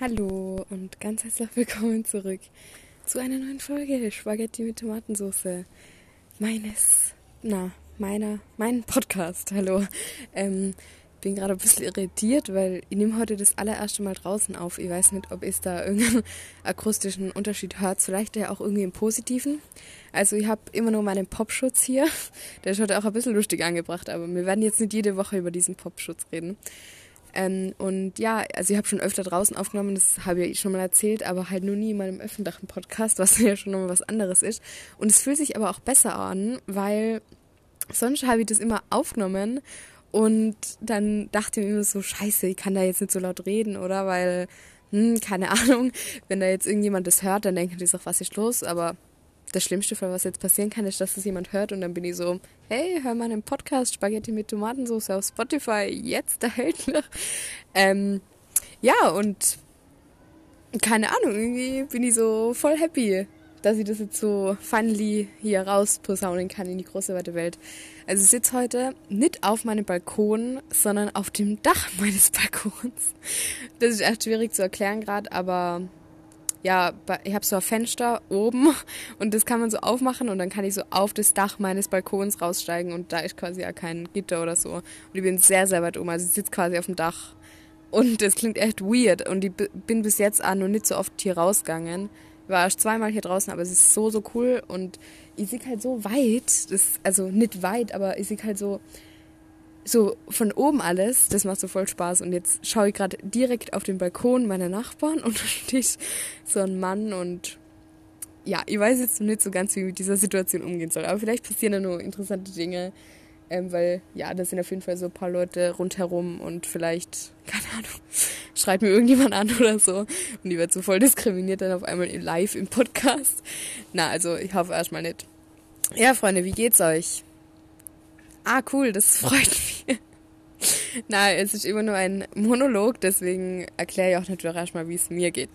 Hallo und ganz herzlich willkommen zurück zu einer neuen Folge Spaghetti mit Tomatensauce meines, na, meiner, meinen Podcast. Hallo. Ähm, bin gerade ein bisschen irritiert, weil ich nehme heute das allererste Mal draußen auf. Ich weiß nicht, ob es da irgendeinen akustischen Unterschied hört. Vielleicht ja auch irgendwie im Positiven. Also ich habe immer nur meinen Popschutz hier. Der ist heute auch ein bisschen lustig angebracht, aber wir werden jetzt nicht jede Woche über diesen Popschutz reden. Ähm, und ja, also ich habe schon öfter draußen aufgenommen, das habe ich schon mal erzählt, aber halt nur nie in meinem öffentlichen Podcast, was ja schon nochmal was anderes ist. Und es fühlt sich aber auch besser an, weil sonst habe ich das immer aufgenommen und dann dachte ich mir immer so, scheiße, ich kann da jetzt nicht so laut reden, oder? Weil, hm, keine Ahnung, wenn da jetzt irgendjemand das hört, dann denken die sich, was ist los? Aber das schlimmste Fall, was jetzt passieren kann, ist, dass das jemand hört und dann bin ich so, hey, hör mal einen Podcast Spaghetti mit Tomatensauce auf Spotify, jetzt erhältlich. Ähm, ja, und keine Ahnung, irgendwie bin ich so voll happy, dass ich das jetzt so finally hier rausposaunen kann in die große weite Welt. Also ich sitze heute nicht auf meinem Balkon, sondern auf dem Dach meines Balkons. Das ist echt schwierig zu erklären gerade, aber ja, ich habe so ein Fenster oben und das kann man so aufmachen und dann kann ich so auf das Dach meines Balkons raussteigen und da ist quasi ja kein Gitter oder so. Und ich bin sehr, sehr weit oben, also ich sitze quasi auf dem Dach. Und das klingt echt weird und ich bin bis jetzt auch noch nicht so oft hier rausgegangen. Ich war erst zweimal hier draußen, aber es ist so, so cool und ich sehe halt so weit, das, also nicht weit, aber ich sehe halt so so von oben alles, das macht so voll Spaß. Und jetzt schaue ich gerade direkt auf den Balkon meiner Nachbarn und da steht so ein Mann und ja, ich weiß jetzt nicht so ganz, wie ich mit dieser Situation umgehen soll. Aber vielleicht passieren da nur interessante Dinge, ähm, weil ja, da sind auf jeden Fall so ein paar Leute rundherum und vielleicht, keine Ahnung, schreit mir irgendjemand an oder so. Und die wird so voll diskriminiert dann auf einmal live im Podcast. Na, also ich hoffe erstmal nicht. Ja, Freunde, wie geht's euch? Ah, cool, das freut mich. Na, es ist immer nur ein Monolog, deswegen erkläre ich auch natürlich erstmal, wie es mir geht.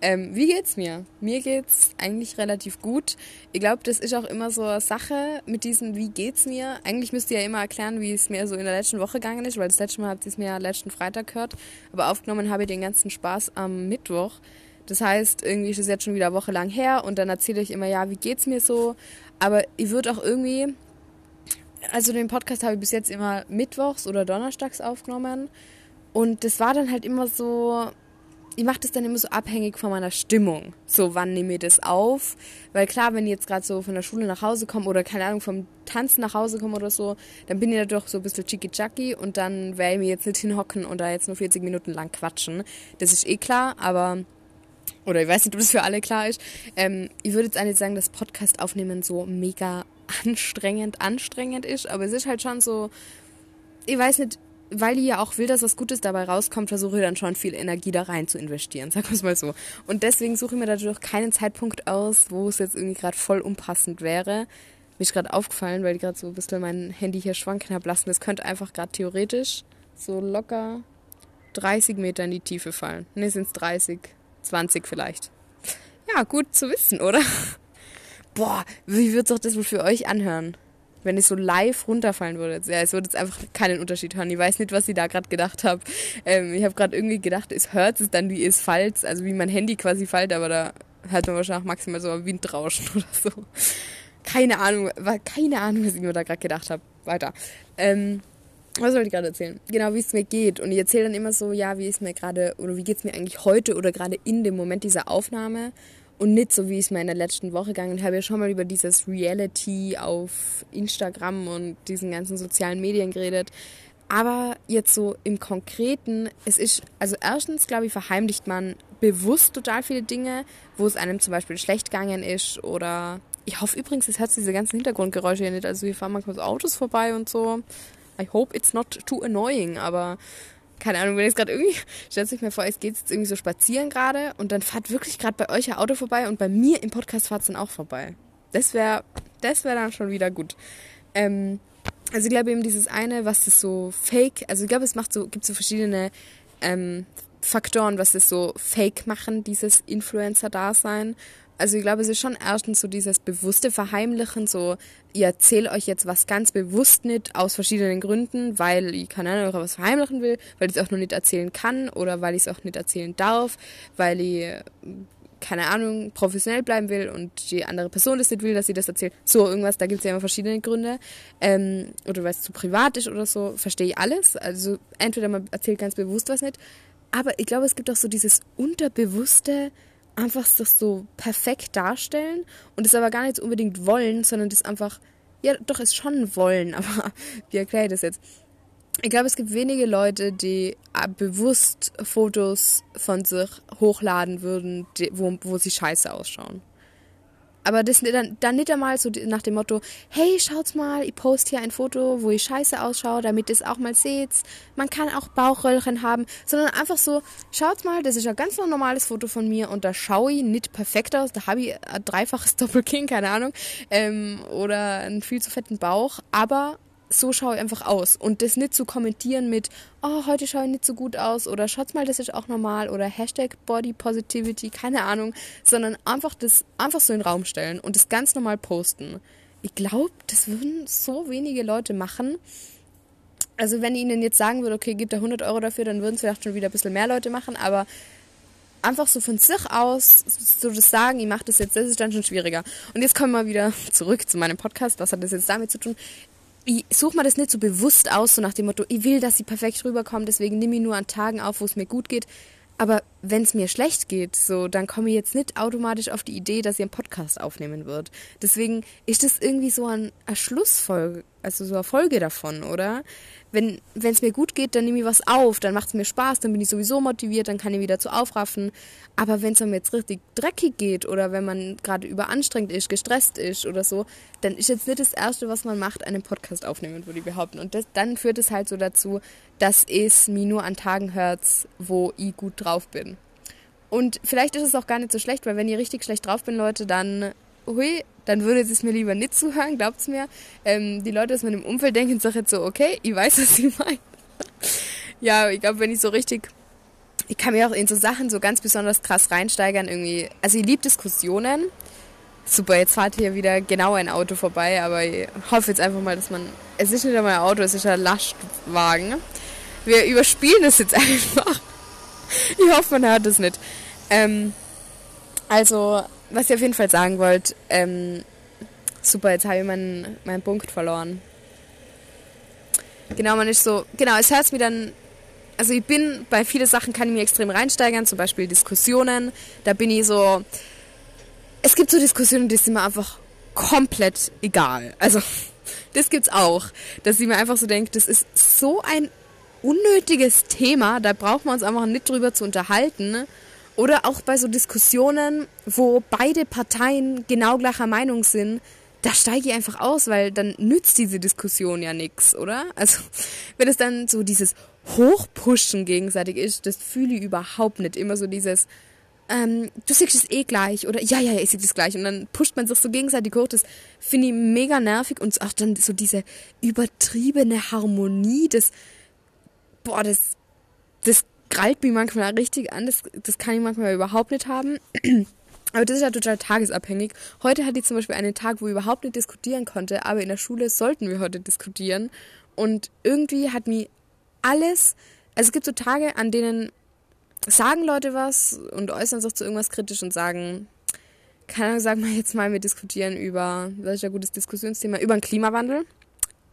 Ähm, wie geht's mir? Mir geht's eigentlich relativ gut. Ich glaube, das ist auch immer so eine Sache mit diesem, wie geht's mir? Eigentlich müsst ihr ja immer erklären, wie es mir so in der letzten Woche gegangen ist, weil das letzte Mal habt ihr es mir ja letzten Freitag gehört. Aber aufgenommen habe ich den ganzen Spaß am Mittwoch. Das heißt, irgendwie ist es jetzt schon wieder eine Woche lang her und dann erzähle ich immer, ja, wie geht's mir so? Aber ich würde auch irgendwie, also den Podcast habe ich bis jetzt immer mittwochs oder donnerstags aufgenommen. Und das war dann halt immer so, ich mache das dann immer so abhängig von meiner Stimmung. So, wann nehme ich das auf? Weil klar, wenn ich jetzt gerade so von der Schule nach Hause komme oder keine Ahnung, vom Tanzen nach Hause komme oder so, dann bin ich da doch so ein bisschen chicky-chacky und dann werde ich mir jetzt nicht hinhocken und da jetzt nur 40 Minuten lang quatschen. Das ist eh klar, aber oder ich weiß nicht, ob das für alle klar ist. Ähm, ich würde jetzt eigentlich sagen, dass Podcast aufnehmen so mega anstrengend, anstrengend ist, aber es ist halt schon so, ich weiß nicht, weil ich ja auch will, dass was Gutes dabei rauskommt, versuche ich dann schon viel Energie da rein zu investieren, sagen wir es mal so. Und deswegen suche ich mir dadurch keinen Zeitpunkt aus, wo es jetzt irgendwie gerade voll unpassend wäre. Mir ist gerade aufgefallen, weil ich gerade so ein bisschen mein Handy hier schwanken habe lassen. Das könnte einfach gerade theoretisch so locker 30 Meter in die Tiefe fallen. Ne, sind es 30, 20 vielleicht. Ja, gut zu wissen, oder? Boah, wie wird sich das wohl für euch anhören? Wenn ich so live runterfallen würde. Ja, es würde jetzt einfach keinen Unterschied hören. Ich weiß nicht, was ich da gerade gedacht habe. Ähm, ich habe gerade irgendwie gedacht, es hört es dann, wie es fällt, also wie mein Handy quasi fällt, aber da hört man wahrscheinlich maximal so ein Windrauschen oder so. Keine Ahnung, war keine Ahnung, was ich mir da gerade gedacht habe. Weiter. Ähm, was soll ich gerade erzählen? Genau, wie es mir geht. Und ich erzähle dann immer so, ja, wie es mir gerade, oder wie geht es mir eigentlich heute oder gerade in dem Moment dieser Aufnahme und nicht so, wie es mir in der letzten Woche gegangen ist. Ich habe ja schon mal über dieses Reality auf Instagram und diesen ganzen sozialen Medien geredet. Aber jetzt so im Konkreten, es ist, also erstens, glaube ich, verheimlicht man bewusst total viele Dinge, wo es einem zum Beispiel schlecht gegangen ist oder ich hoffe übrigens, es hört diese ganzen Hintergrundgeräusche hier nicht. Also wir fahren manchmal so Autos vorbei und so. I hope it's not too annoying, aber keine Ahnung, wenn jetzt gerade irgendwie, stellt sich mir vor, es geht jetzt irgendwie so spazieren gerade und dann fahrt wirklich gerade bei euch ein Auto vorbei und bei mir im Podcast fahrt es dann auch vorbei. Das wäre, das wäre dann schon wieder gut. Ähm, also ich glaube eben dieses eine, was das so fake, also ich glaube es macht so, gibt so verschiedene ähm, Faktoren, was das so fake machen, dieses Influencer-Dasein. Also ich glaube, es ist schon erstens so dieses bewusste Verheimlichen, so ihr erzählt euch jetzt was ganz bewusst nicht aus verschiedenen Gründen, weil ich keine Ahnung, was verheimlichen will, weil ich es auch noch nicht erzählen kann oder weil ich es auch nicht erzählen darf, weil ich keine Ahnung, professionell bleiben will und die andere Person das nicht will, dass sie das erzählt. So, irgendwas, da gibt es ja immer verschiedene Gründe. Ähm, oder weil es zu privat ist oder so, verstehe ich alles. Also entweder man erzählt ganz bewusst was nicht. Aber ich glaube, es gibt auch so dieses unterbewusste, einfach das so perfekt darstellen und es aber gar nicht unbedingt wollen, sondern das einfach, ja, doch, es schon wollen, aber wie erkläre ich das jetzt? Ich glaube, es gibt wenige Leute, die äh, bewusst Fotos von sich hochladen würden, die, wo, wo sie scheiße ausschauen. Aber das dann, dann nicht einmal so nach dem Motto, hey, schaut mal, ich poste hier ein Foto, wo ich scheiße ausschaue, damit ihr es auch mal seht. Man kann auch Bauchröllchen haben, sondern einfach so, schaut mal, das ist ein ganz normales Foto von mir und da schaue ich nicht perfekt aus, da habe ich ein dreifaches Doppelking, keine Ahnung, ähm, oder einen viel zu fetten Bauch, aber so schaue ich einfach aus. Und das nicht zu kommentieren mit, oh, heute schaue ich nicht so gut aus oder schaut mal, das ist auch normal oder Hashtag Body Positivity, keine Ahnung, sondern einfach das einfach so in den Raum stellen und das ganz normal posten. Ich glaube, das würden so wenige Leute machen. Also wenn ich ihnen jetzt sagen würde, okay, gib da 100 Euro dafür, dann würden es vielleicht schon wieder ein bisschen mehr Leute machen, aber einfach so von sich aus so das sagen, ich mache das jetzt, das ist dann schon schwieriger. Und jetzt kommen wir wieder zurück zu meinem Podcast. Was hat das jetzt damit zu tun? Ich suche mir das nicht so bewusst aus, so nach dem Motto, ich will, dass sie perfekt rüberkommen, deswegen nehme ich nur an Tagen auf, wo es mir gut geht. Aber wenn es mir schlecht geht, so, dann komme ich jetzt nicht automatisch auf die Idee, dass ihr einen Podcast aufnehmen wird. Deswegen ist das irgendwie so ein, ein Schlussfolge, also so eine Folge davon, oder? wenn es mir gut geht, dann nehme ich was auf, dann macht es mir Spaß, dann bin ich sowieso motiviert, dann kann ich wieder zu aufraffen. Aber wenn es mir jetzt richtig dreckig geht oder wenn man gerade überanstrengt ist, gestresst ist oder so, dann ist jetzt nicht das Erste, was man macht, einen Podcast aufnehmen, würde ich behaupten. Und das, dann führt es halt so dazu, dass es mir nur an Tagen hört, wo ich gut drauf bin. Und vielleicht ist es auch gar nicht so schlecht, weil wenn ihr richtig schlecht drauf bin, Leute, dann hui, dann würde es mir lieber nicht zuhören, glaubt's mir. Ähm, die Leute aus meinem Umfeld denken sich jetzt so, okay, ich weiß, was sie meinen. ja, ich glaube, wenn ich so richtig, ich kann mir auch in so Sachen so ganz besonders krass reinsteigern irgendwie. Also ich liebe Diskussionen. Super, jetzt fahrt hier wieder genau ein Auto vorbei, aber ich hoffe jetzt einfach mal, dass man, es ist nicht einmal ein Auto, es ist ein Lastwagen. Wir überspielen das jetzt einfach. Ich hoffe, man hört es nicht. Ähm, also, was ich auf jeden Fall sagen wollte, ähm, super, jetzt habe ich meinen, meinen Punkt verloren. Genau, man ist so, genau, es hört mir dann, also ich bin, bei vielen Sachen kann ich mich extrem reinsteigern, zum Beispiel Diskussionen, da bin ich so, es gibt so Diskussionen, die sind mir einfach komplett egal. Also, das gibt's auch, dass ich mir einfach so denke, das ist so ein unnötiges Thema, da braucht man uns einfach nicht drüber zu unterhalten. Oder auch bei so Diskussionen, wo beide Parteien genau gleicher Meinung sind, da steige ich einfach aus, weil dann nützt diese Diskussion ja nichts, oder? Also, wenn es dann so dieses Hochpushen gegenseitig ist, das fühle ich überhaupt nicht. Immer so dieses, ähm, du siehst es eh gleich oder ja, ja, ich sehe es gleich und dann pusht man sich so gegenseitig hoch. Das finde ich mega nervig und auch dann so diese übertriebene Harmonie, das, boah, das, das krallt mich manchmal richtig an. Das, das kann ich manchmal überhaupt nicht haben. Aber das ist ja total tagesabhängig. Heute hatte ich zum Beispiel einen Tag, wo ich überhaupt nicht diskutieren konnte, aber in der Schule sollten wir heute diskutieren. Und irgendwie hat mich alles, also es gibt so Tage, an denen sagen Leute was und äußern sich zu irgendwas kritisch und sagen, keine Ahnung, sagen wir jetzt mal, wir diskutieren über, was ist ein gutes Diskussionsthema, über den Klimawandel.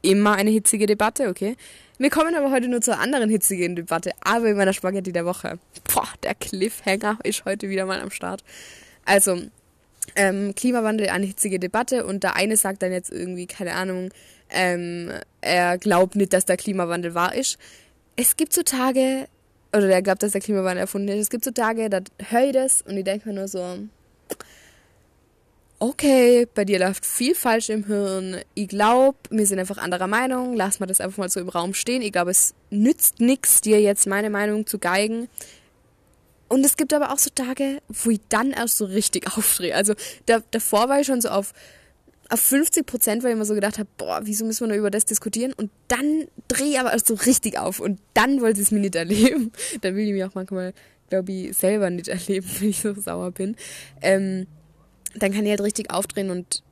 Immer eine hitzige Debatte, okay. Wir kommen aber heute nur zur anderen hitzigen Debatte, aber in meiner Spaghetti der Woche. Boah, der Cliffhanger ist heute wieder mal am Start. Also, ähm, Klimawandel, eine hitzige Debatte und der eine sagt dann jetzt irgendwie, keine Ahnung, ähm, er glaubt nicht, dass der Klimawandel wahr ist. Es gibt so Tage, oder er glaubt, dass der Klimawandel erfunden ist. Es gibt so Tage, da höre ich das und ich denke mir nur so, okay, bei dir läuft viel falsch im Hirn. Ich glaube, wir sind einfach anderer Meinung. Lass mal das einfach mal so im Raum stehen. Ich glaube, es nützt nichts, dir jetzt meine Meinung zu geigen. Und es gibt aber auch so Tage, wo ich dann erst so richtig aufdrehe. Also da, davor war ich schon so auf, auf 50 Prozent, weil ich immer so gedacht habe, boah, wieso müssen wir nur über das diskutieren? Und dann drehe ich aber erst so richtig auf. Und dann wollte ich es mir nicht erleben. Dann will ich mich auch manchmal, glaube ich, selber nicht erleben, wenn ich so sauer bin. Ähm, dann kann ich halt richtig aufdrehen und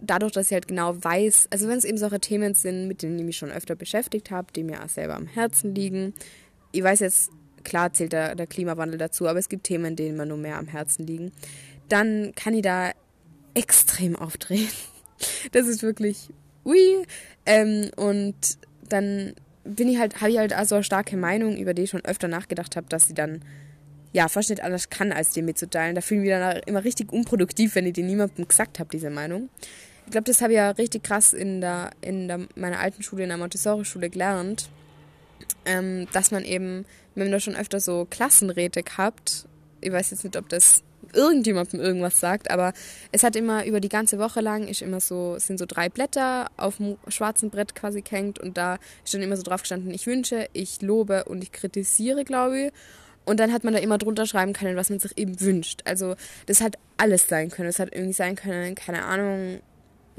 dadurch, dass ich halt genau weiß, also wenn es eben solche Themen sind, mit denen ich mich schon öfter beschäftigt habe, die mir auch selber am Herzen liegen, ich weiß jetzt, klar zählt der, der Klimawandel dazu, aber es gibt Themen, denen mir nur mehr am Herzen liegen, dann kann ich da extrem aufdrehen. Das ist wirklich ui. Ähm, und dann bin ich halt, habe ich halt also eine starke Meinung, über die ich schon öfter nachgedacht habe, dass sie dann ja fast nicht anders kann, als dir mitzuteilen. Da fühle ich mich dann immer richtig unproduktiv, wenn ich dir niemandem gesagt habe, diese Meinung. Ich glaube, das habe ich ja richtig krass in der, in der, meiner alten Schule, in der Montessori-Schule gelernt, ähm, dass man eben, wenn man da schon öfter so Klassenräte gehabt, ich weiß jetzt nicht, ob das irgendjemandem irgendwas sagt, aber es hat immer über die ganze Woche lang ist immer so, sind so drei Blätter auf dem schwarzen Brett quasi gehängt und da ist dann immer so drauf gestanden, ich wünsche, ich lobe und ich kritisiere, glaube ich. Und dann hat man da immer drunter schreiben können, was man sich eben wünscht. Also das hat alles sein können. Es hat irgendwie sein können, keine Ahnung,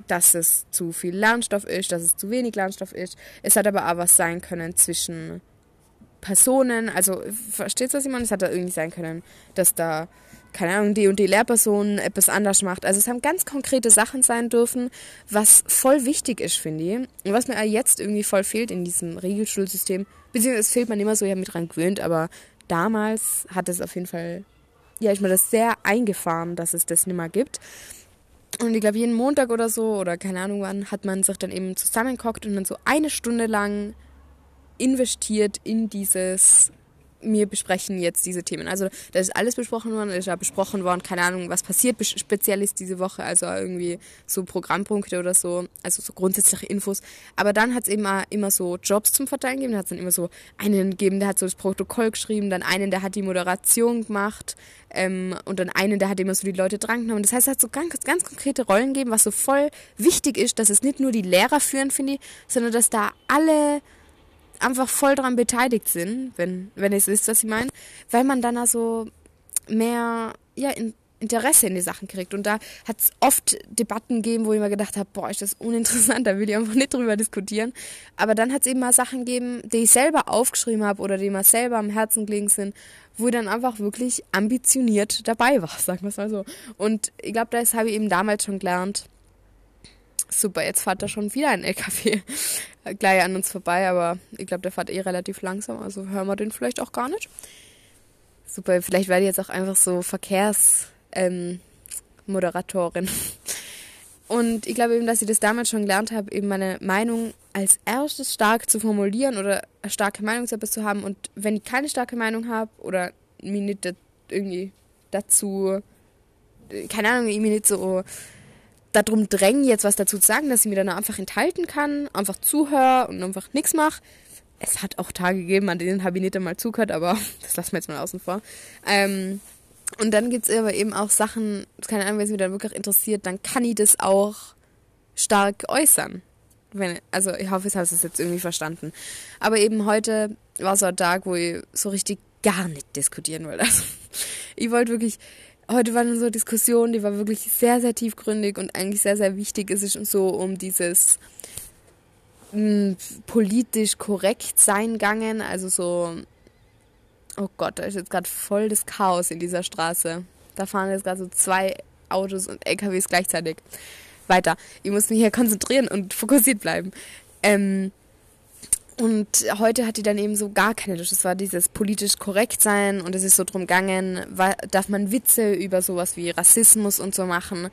dass es zu viel Lernstoff ist, dass es zu wenig Lernstoff ist. Es hat aber auch was sein können zwischen Personen. Also versteht ich meine? Es hat da irgendwie sein können, dass da keine Ahnung, die und die Lehrperson etwas anders macht. Also es haben ganz konkrete Sachen sein dürfen, was voll wichtig ist, finde ich. Und was mir jetzt irgendwie voll fehlt in diesem Regelschulsystem, beziehungsweise es fehlt man immer so, ich habe mich dran gewöhnt, aber damals hat es auf jeden Fall, ja, ich mir das sehr eingefahren, dass es das nicht mehr gibt. Und ich glaube, jeden Montag oder so, oder keine Ahnung wann, hat man sich dann eben zusammengehockt und dann so eine Stunde lang investiert in dieses wir besprechen jetzt diese Themen. Also da ist alles besprochen worden, da ist ja besprochen worden, keine Ahnung, was passiert speziell ist diese Woche, also irgendwie so Programmpunkte oder so, also so grundsätzliche Infos. Aber dann hat es eben immer so Jobs zum Verteilen gegeben, da hat es dann immer so einen gegeben, der hat so das Protokoll geschrieben, dann einen, der hat die Moderation gemacht ähm, und dann einen, der hat immer so die Leute drangenommen. Das heißt, es hat so ganz, ganz konkrete Rollen gegeben, was so voll wichtig ist, dass es nicht nur die Lehrer führen, finde ich, sondern dass da alle einfach voll daran beteiligt sind, wenn, wenn es ist, was ich meine, weil man dann also mehr ja, in, Interesse in die Sachen kriegt. Und da hat es oft Debatten gegeben, wo ich mir gedacht habe, boah, ist das uninteressant, da will ich einfach nicht drüber diskutieren. Aber dann hat es eben mal Sachen gegeben, die ich selber aufgeschrieben habe oder die mir selber am Herzen gelegen sind, wo ich dann einfach wirklich ambitioniert dabei war, sagen wir es mal so. Und ich glaube, das habe ich eben damals schon gelernt, super, jetzt fährt da schon wieder ein LKW gleich an uns vorbei, aber ich glaube, der fährt eh relativ langsam, also hören wir den vielleicht auch gar nicht. Super, vielleicht werde ich jetzt auch einfach so Verkehrsmoderatorin. Ähm, und ich glaube eben, dass ich das damals schon gelernt habe, eben meine Meinung als erstes stark zu formulieren oder eine starke Meinung zu zu haben. Und wenn ich keine starke Meinung habe oder mir nicht irgendwie dazu, keine Ahnung, ich mir nicht so darum drängen, jetzt was dazu zu sagen, dass ich mir dann einfach enthalten kann, einfach zuhöre und einfach nichts mache. Es hat auch Tage gegeben, an denen habe ich nicht einmal zugehört, aber das lassen wir jetzt mal außen vor. Ähm, und dann gibt es aber eben auch Sachen, keine Ahnung, wenn es mich dann wirklich interessiert, dann kann ich das auch stark äußern. Wenn, also ich hoffe, ich habe es jetzt irgendwie verstanden. Aber eben heute war so ein Tag, wo ich so richtig gar nicht diskutieren wollte. Also, ich wollte wirklich, heute war eine so Diskussion, die war wirklich sehr, sehr tiefgründig und eigentlich sehr, sehr wichtig. Es ist so um dieses mh, hm, politisch korrekt sein gegangen. Also so, oh Gott, da ist jetzt gerade voll das Chaos in dieser Straße. Da fahren jetzt gerade so zwei Autos und LKWs gleichzeitig. Weiter. Ich muss mich hier konzentrieren und fokussiert bleiben. Ähm, und heute hat die dann eben so gar keine Lust. Es war dieses politisch korrekt sein und es ist so drum gegangen, darf man Witze über sowas wie Rassismus und so machen.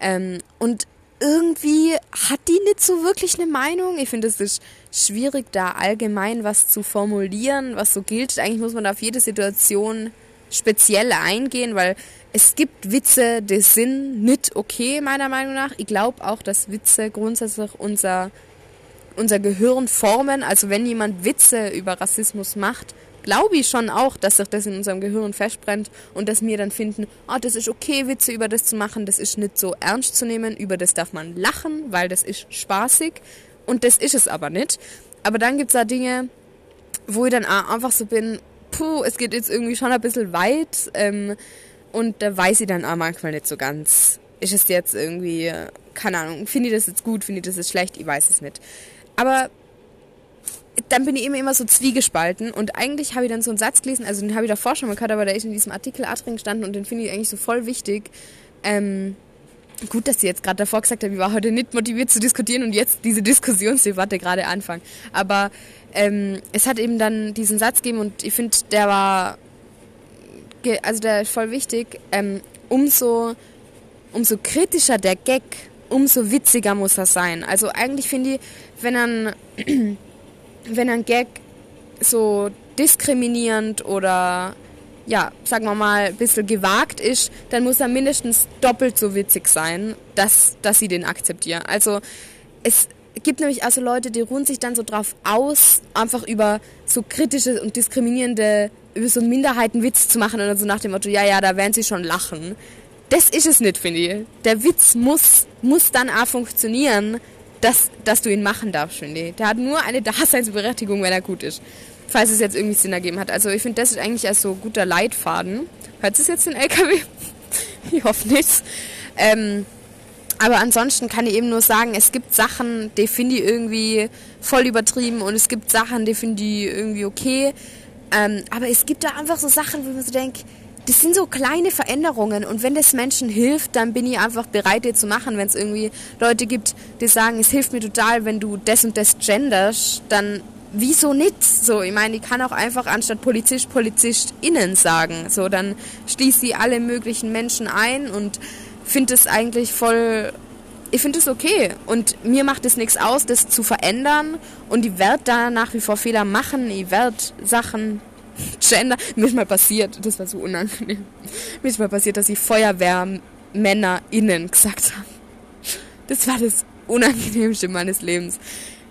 Ähm, und irgendwie hat die nicht so wirklich eine Meinung. Ich finde, es ist schwierig, da allgemein was zu formulieren, was so gilt. Eigentlich muss man auf jede Situation speziell eingehen, weil es gibt Witze, die sind nicht okay, meiner Meinung nach. Ich glaube auch, dass Witze grundsätzlich unser unser Gehirn formen. Also wenn jemand Witze über Rassismus macht, glaube ich schon auch, dass sich das in unserem Gehirn festbrennt und dass wir dann finden, oh, das ist okay, Witze über das zu machen, das ist nicht so ernst zu nehmen, über das darf man lachen, weil das ist spaßig und das ist es aber nicht. Aber dann gibt es da Dinge, wo ich dann einfach so bin, puh, es geht jetzt irgendwie schon ein bisschen weit ähm, und da weiß ich dann auch manchmal nicht so ganz, ist es jetzt irgendwie, keine Ahnung, finde ich das jetzt gut, finde ich das jetzt schlecht, ich weiß es nicht. Aber dann bin ich immer, immer so zwiegespalten und eigentlich habe ich dann so einen Satz gelesen, also den habe ich davor schon mal gehört, aber der ist in diesem Artikel A drin gestanden und den finde ich eigentlich so voll wichtig. Ähm, gut, dass sie jetzt gerade davor gesagt hat, ich war heute nicht motiviert zu diskutieren und jetzt diese Diskussionsdebatte gerade anfangen. Aber ähm, es hat eben dann diesen Satz gegeben und ich finde, der war, also der ist voll wichtig. Ähm, umso, umso kritischer der Gag, umso witziger muss er sein. Also eigentlich finde ich, wenn ein, wenn ein Gag so diskriminierend oder ja, sagen wir mal, ein bisschen gewagt ist, dann muss er mindestens doppelt so witzig sein, dass, dass sie den akzeptieren. Also es gibt nämlich also Leute, die ruhen sich dann so drauf aus, einfach über so kritische und diskriminierende, über so Minderheiten Witz zu machen oder so nach dem Motto, ja, ja, da werden sie schon lachen. Das ist es nicht, finde ich. Der Witz muss, muss dann auch funktionieren, dass, dass du ihn machen darfst, finde ich. Der hat nur eine Daseinsberechtigung, wenn er gut ist falls es jetzt irgendwie Sinn ergeben hat. Also ich finde, das ist eigentlich als so guter Leitfaden. Hört es jetzt den LKW? ich hoffe nicht. Ähm, aber ansonsten kann ich eben nur sagen, es gibt Sachen, die finde ich irgendwie voll übertrieben und es gibt Sachen, die finde ich irgendwie okay. Ähm, aber es gibt da einfach so Sachen, wo man so denkt, das sind so kleine Veränderungen und wenn das Menschen hilft, dann bin ich einfach bereit, die zu machen. Wenn es irgendwie Leute gibt, die sagen, es hilft mir total, wenn du das und das genders, dann wieso nicht? So, ich meine, ich kann auch einfach anstatt Polizist, PolizistInnen sagen. So, dann schließt sie alle möglichen Menschen ein und finde es eigentlich voll. Ich finde es okay. Und mir macht es nichts aus, das zu verändern. Und ich werde da nach wie vor Fehler machen. Ich werde Sachen gender. Mir ist mal passiert, das war so unangenehm. Mir ist mal passiert, dass ich FeuerwehrmännerInnen gesagt habe. Das war das Unangenehmste meines Lebens.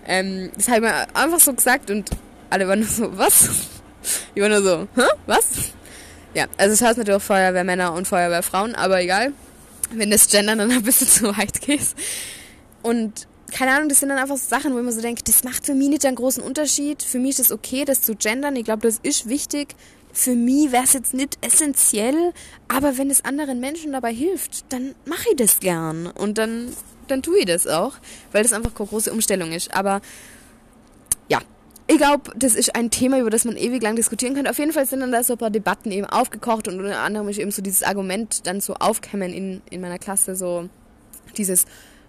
Ähm, das habe ich mir einfach so gesagt und alle waren nur so, was? Ich war nur so, hä? Was? Ja, also es heißt natürlich auch Feuerwehrmänner und Feuerwehrfrauen, aber egal. Wenn das Gender dann ein bisschen zu weit geht. Und keine Ahnung, das sind dann einfach so Sachen, wo mir so denke, das macht für mich nicht einen großen Unterschied. Für mich ist es okay, das zu gendern. Ich glaube, das ist wichtig. Für mich wäre es jetzt nicht essentiell, aber wenn es anderen Menschen dabei hilft, dann mache ich das gern. Und dann dann tue ich das auch, weil das einfach keine große Umstellung ist. Aber ja, ich glaube, das ist ein Thema, über das man ewig lang diskutieren könnte. Auf jeden Fall sind dann da so ein paar Debatten eben aufgekocht und unter anderem ist eben so dieses Argument dann so aufkämmen in, in meiner Klasse, so dieses,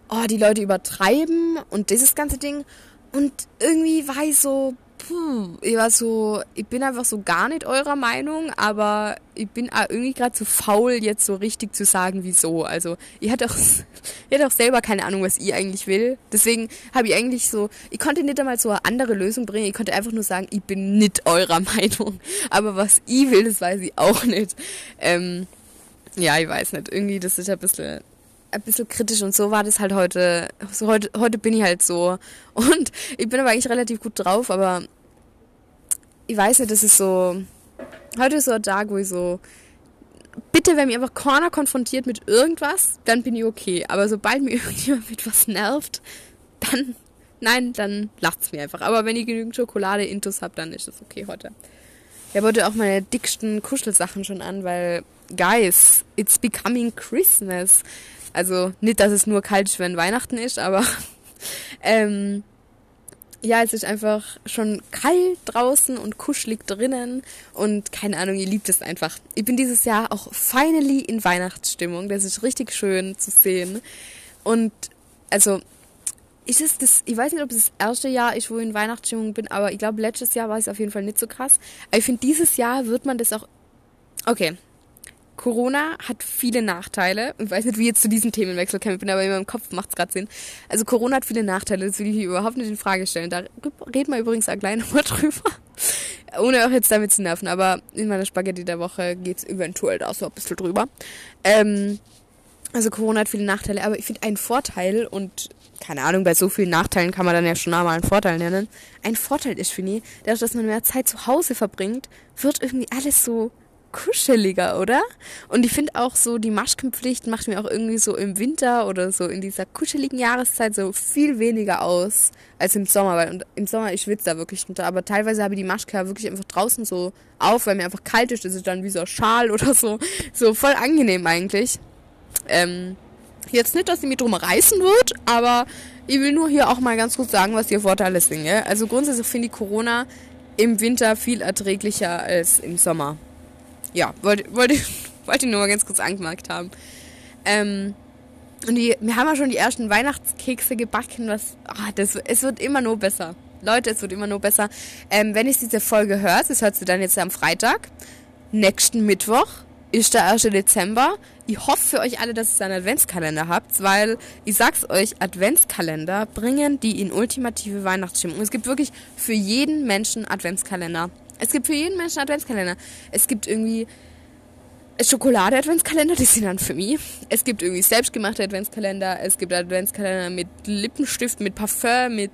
oh, die Leute übertreiben und dieses ganze Ding. Und irgendwie war ich so, puh, ich war so, ich bin einfach so gar nicht eurer Meinung, aber ich bin irgendwie gerade zu faul, jetzt so richtig zu sagen, wieso. Also, ich hatte auch, ich hatte auch selber keine Ahnung, was ich eigentlich will. Deswegen habe ich eigentlich so, ich konnte nicht einmal so eine andere Lösung bringen. Ich konnte einfach nur sagen, ich bin nicht eurer Meinung. Aber was ich will, das weiß ich auch nicht. Ähm, ja, ich weiß nicht. Irgendwie, das ist ein bisschen, ein bisschen kritisch und so war das halt heute. So heute, heute bin ich halt so. Und ich bin aber eigentlich relativ gut drauf, aber ich weiß nicht, das ist so. Heute ist so ein Tag, wo ich so. Bitte, wenn mir einfach Corner konfrontiert mit irgendwas, dann bin ich okay. Aber sobald mir irgendjemand mit was nervt, dann. Nein, dann lacht's mir einfach. Aber wenn ich genügend Schokolade intus habe, dann ist das okay heute. Ich heute auch meine dicksten Kuschelsachen schon an, weil, guys, it's becoming Christmas. Also nicht, dass es nur kalt ist, wenn Weihnachten ist, aber ähm, ja, es ist einfach schon kalt draußen und kuschelig drinnen und keine Ahnung, ihr liebt es einfach. Ich bin dieses Jahr auch finally in Weihnachtsstimmung. Das ist richtig schön zu sehen. Und also ist es das, ich weiß nicht, ob es das erste Jahr ist, wo ich in Weihnachtsstimmung bin, aber ich glaube, letztes Jahr war es auf jeden Fall nicht so krass. Aber ich finde, dieses Jahr wird man das auch. Okay, Corona hat viele Nachteile. Ich weiß nicht, wie jetzt zu diesem Themenwechsel käme, bin aber in meinem Kopf macht es gerade Sinn. Also Corona hat viele Nachteile, das will ich hier überhaupt nicht in Frage stellen. Da reden wir übrigens auch gleich nochmal drüber. Ohne auch jetzt damit zu nerven, aber in meiner Spaghetti der Woche geht es eventuell da so ein bisschen drüber. Ähm, also Corona hat viele Nachteile, aber ich finde einen Vorteil und keine Ahnung, bei so vielen Nachteilen kann man dann ja schon einmal einen Vorteil nennen. Ein Vorteil ist, finde ich, dadurch, dass man mehr Zeit zu Hause verbringt, wird irgendwie alles so kuscheliger, oder? Und ich finde auch so, die Maschkenpflicht macht mir auch irgendwie so im Winter oder so in dieser kuscheligen Jahreszeit so viel weniger aus als im Sommer, weil im Sommer ich schwitze da wirklich drunter, aber teilweise habe ich die Maschke ja wirklich einfach draußen so auf, weil mir einfach kalt ist, das ist dann wie so ein Schal oder so, so voll angenehm eigentlich. Ähm, jetzt nicht, dass sie mich drum reißen wird, aber ich will nur hier auch mal ganz kurz sagen, was die Vorteile sind. Gell? Also grundsätzlich finde ich Corona im Winter viel erträglicher als im Sommer ja, wollte, wollte, wollte nur mal ganz kurz angemerkt haben. Ähm, Und die, wir haben ja schon die ersten Weihnachtskekse gebacken. Was, oh, das, es wird immer nur besser. Leute, es wird immer nur besser. Ähm, wenn ich diese Folge hört, das hört sie dann jetzt am Freitag, nächsten Mittwoch ist der 1. Dezember. Ich hoffe für euch alle, dass ihr einen Adventskalender habt, weil ich sag's euch, Adventskalender bringen die in ultimative Weihnachtsstimmung. Es gibt wirklich für jeden Menschen Adventskalender. Es gibt für jeden Menschen Adventskalender. Es gibt irgendwie Schokolade-Adventskalender, die sind dann für mich. Es gibt irgendwie selbstgemachte Adventskalender. Es gibt Adventskalender mit Lippenstift, mit Parfum, mit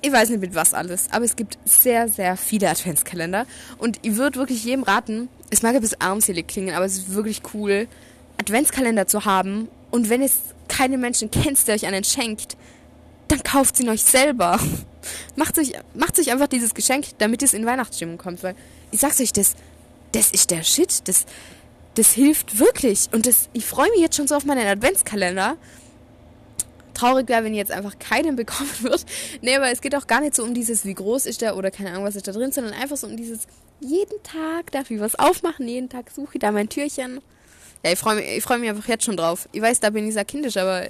ich weiß nicht mit was alles, aber es gibt sehr, sehr viele Adventskalender. Und ich würde wirklich jedem raten, es mag ein bisschen armselig klingen, aber es ist wirklich cool, Adventskalender zu haben. Und wenn es keine Menschen kennt, der euch einen schenkt, dann kauft ihn euch selber. Macht euch, macht euch einfach dieses Geschenk, damit es in Weihnachtsstimmung kommt. Weil ich sag's euch, das, das ist der Shit. Das, das hilft wirklich. Und das, ich freue mich jetzt schon so auf meinen Adventskalender traurig wäre, wenn jetzt einfach keinen bekommen wird. Nee, aber es geht auch gar nicht so um dieses, wie groß ist der oder keine Ahnung, was ist da drin, sondern einfach so um dieses, jeden Tag darf ich was aufmachen, jeden Tag suche ich da mein Türchen. Ja, ich freue mich, ich freue mich einfach jetzt schon drauf. Ich weiß, da bin ich sehr kindisch, aber